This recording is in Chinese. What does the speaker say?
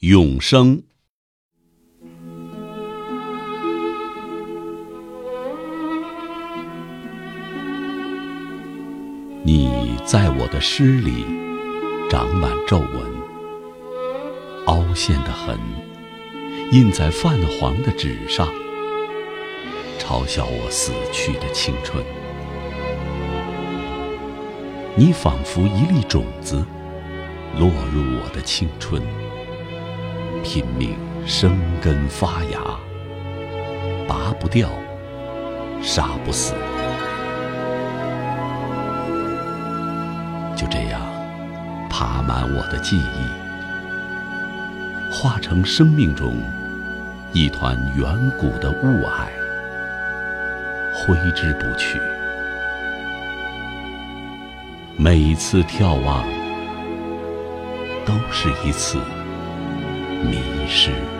永生。你在我的诗里长满皱纹，凹陷的痕印在泛黄的纸上，嘲笑我死去的青春。你仿佛一粒种子，落入我的青春，拼命生根发芽，拔不掉，杀不死。就这样，爬满我的记忆，化成生命中一团远古的雾霭，挥之不去。每一次眺望，都是一次迷失。